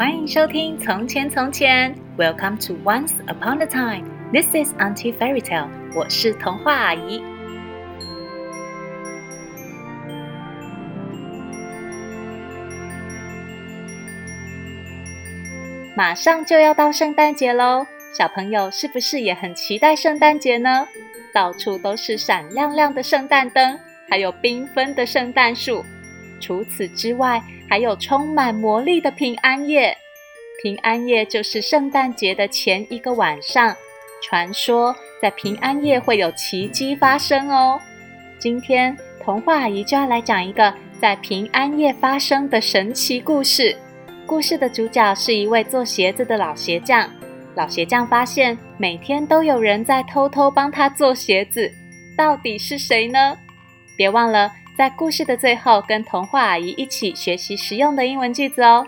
欢迎收听《从前从前》，Welcome to Once Upon a Time。This is Auntie Fairy Tale。我是童话阿姨。马上就要到圣诞节喽，小朋友是不是也很期待圣诞节呢？到处都是闪亮亮的圣诞灯，还有缤纷的圣诞树。除此之外，还有充满魔力的平安夜。平安夜就是圣诞节的前一个晚上。传说在平安夜会有奇迹发生哦。今天童话阿姨就要来讲一个在平安夜发生的神奇故事。故事的主角是一位做鞋子的老鞋匠。老鞋匠发现每天都有人在偷偷帮他做鞋子，到底是谁呢？别忘了。在故事的最后，跟童话阿姨一起学习实用的英文句子哦。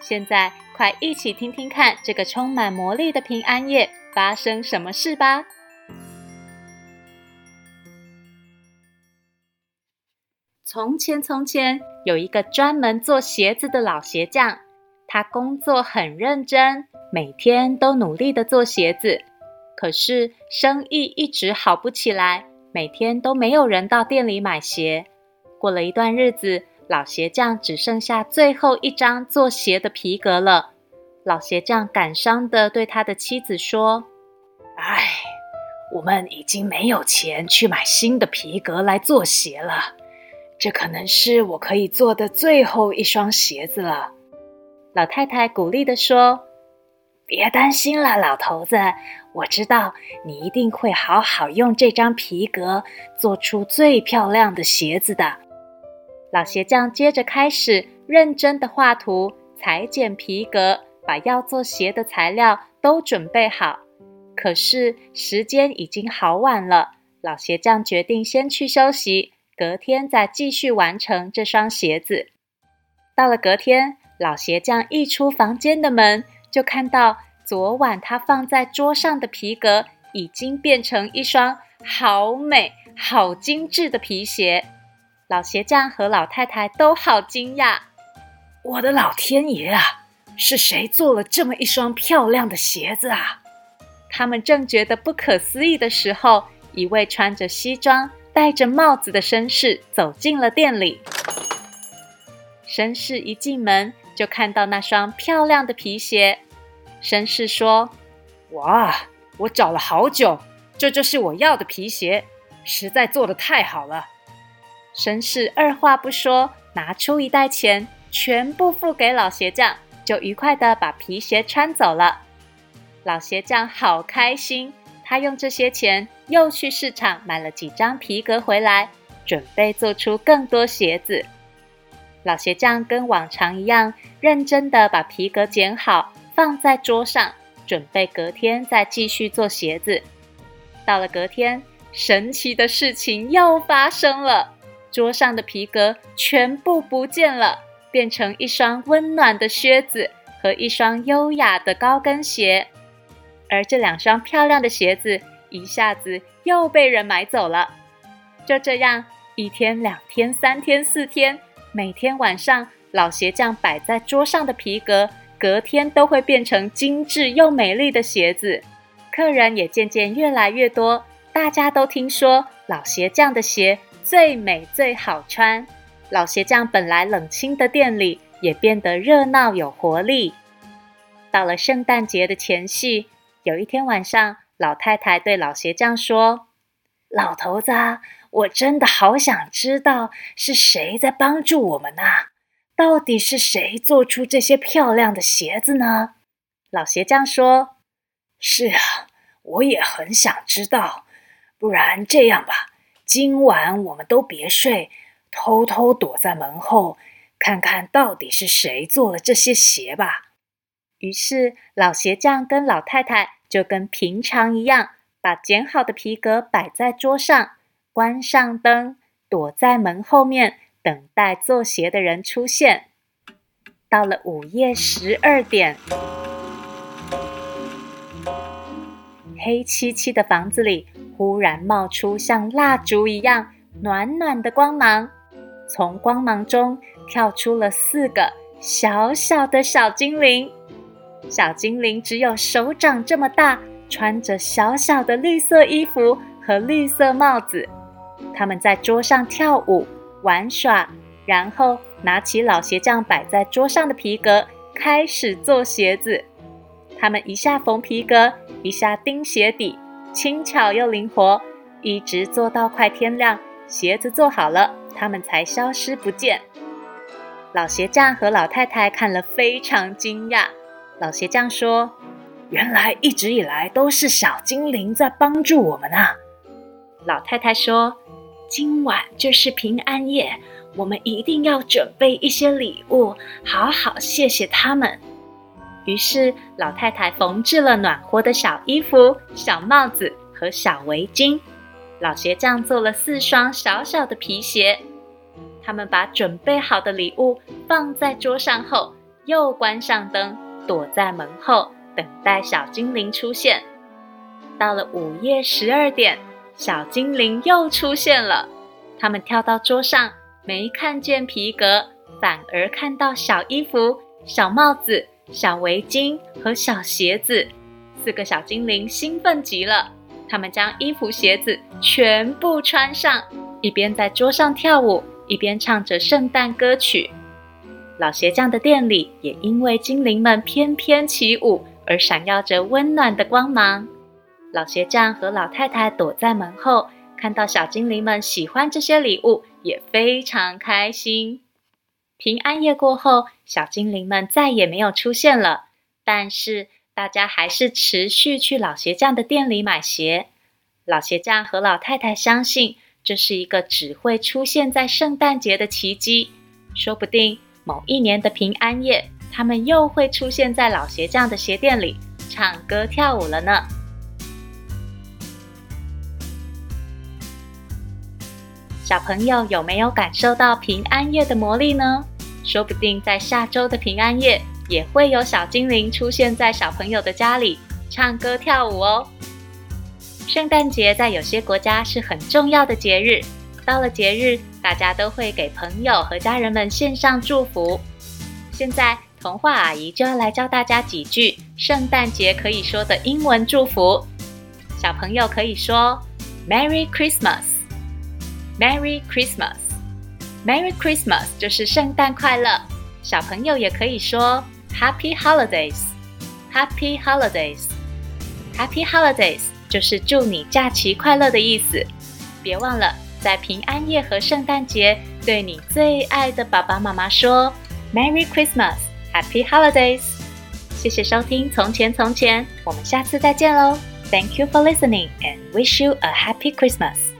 现在，快一起听听看，这个充满魔力的平安夜发生什么事吧。从前，从前有一个专门做鞋子的老鞋匠，他工作很认真，每天都努力的做鞋子。可是生意一直好不起来，每天都没有人到店里买鞋。过了一段日子，老鞋匠只剩下最后一张做鞋的皮革了。老鞋匠感伤地对他的妻子说：“唉，我们已经没有钱去买新的皮革来做鞋了。这可能是我可以做的最后一双鞋子了。”老太太鼓励地说：“别担心了，老头子，我知道你一定会好好用这张皮革做出最漂亮的鞋子的。”老鞋匠接着开始认真的画图、裁剪皮革，把要做鞋的材料都准备好。可是时间已经好晚了，老鞋匠决定先去休息，隔天再继续完成这双鞋子。到了隔天，老鞋匠一出房间的门，就看到昨晚他放在桌上的皮革已经变成一双好美、好精致的皮鞋。老鞋匠和老太太都好惊讶！我的老天爷啊，是谁做了这么一双漂亮的鞋子啊？他们正觉得不可思议的时候，一位穿着西装、戴着帽子的绅士走进了店里。绅士一进门就看到那双漂亮的皮鞋。绅士说：“哇，我找了好久，这就是我要的皮鞋，实在做的太好了。”绅士二话不说，拿出一袋钱，全部付给老鞋匠，就愉快地把皮鞋穿走了。老鞋匠好开心，他用这些钱又去市场买了几张皮革回来，准备做出更多鞋子。老鞋匠跟往常一样，认真地把皮革剪好，放在桌上，准备隔天再继续做鞋子。到了隔天，神奇的事情又发生了。桌上的皮革全部不见了，变成一双温暖的靴子和一双优雅的高跟鞋。而这两双漂亮的鞋子一下子又被人买走了。就这样，一天、两天、三天、四天，每天晚上，老鞋匠摆在桌上的皮革，隔天都会变成精致又美丽的鞋子。客人也渐渐越来越多，大家都听说老鞋匠的鞋。最美最好穿，老鞋匠本来冷清的店里也变得热闹有活力。到了圣诞节的前夕，有一天晚上，老太太对老鞋匠说：“老头子，我真的好想知道是谁在帮助我们啊？到底是谁做出这些漂亮的鞋子呢？”老鞋匠说：“是啊，我也很想知道。不然这样吧。”今晚我们都别睡，偷偷躲在门后，看看到底是谁做了这些鞋吧。于是，老鞋匠跟老太太就跟平常一样，把剪好的皮革摆在桌上，关上灯，躲在门后面，等待做鞋的人出现。到了午夜十二点，黑漆漆的房子里。忽然冒出像蜡烛一样暖暖的光芒，从光芒中跳出了四个小小的小精灵。小精灵只有手掌这么大，穿着小小的绿色衣服和绿色帽子。他们在桌上跳舞、玩耍，然后拿起老鞋匠摆在桌上的皮革，开始做鞋子。他们一下缝皮革，一下钉鞋底，轻巧又灵活，一直做到快天亮，鞋子做好了，他们才消失不见。老鞋匠和老太太看了非常惊讶。老鞋匠说：“原来一直以来都是小精灵在帮助我们啊！”老太太说：“今晚就是平安夜，我们一定要准备一些礼物，好好谢谢他们。”于是，老太太缝制了暖和的小衣服、小帽子和小围巾。老鞋匠做了四双小小的皮鞋。他们把准备好的礼物放在桌上后，又关上灯。躲在门后等待小精灵出现。到了午夜十二点，小精灵又出现了。他们跳到桌上，没看见皮革，反而看到小衣服、小帽子、小围巾和小鞋子。四个小精灵兴奋极了，他们将衣服、鞋子全部穿上，一边在桌上跳舞，一边唱着圣诞歌曲。老鞋匠的店里也因为精灵们翩翩起舞而闪耀着温暖的光芒。老鞋匠和老太太躲在门后，看到小精灵们喜欢这些礼物，也非常开心。平安夜过后，小精灵们再也没有出现了，但是大家还是持续去老鞋匠的店里买鞋。老鞋匠和老太太相信，这是一个只会出现在圣诞节的奇迹，说不定。某一年的平安夜，他们又会出现在老鞋匠的鞋店里，唱歌跳舞了呢。小朋友有没有感受到平安夜的魔力呢？说不定在下周的平安夜，也会有小精灵出现在小朋友的家里，唱歌跳舞哦。圣诞节在有些国家是很重要的节日。到了节日，大家都会给朋友和家人们献上祝福。现在，童话阿姨就要来教大家几句圣诞节可以说的英文祝福。小朋友可以说 “Merry Christmas” Christmas”，“Merry Christmas” 就是圣诞快乐。小朋友也可以说 “Happy Holidays”，“Happy Holidays”，“Happy Holidays” 就是祝你假期快乐的意思。别忘了。在平安夜和圣诞节，对你最爱的爸爸妈妈说 “Merry Christmas, Happy Holidays”。谢谢收听《从前从前》，我们下次再见喽。Thank you for listening and wish you a happy Christmas.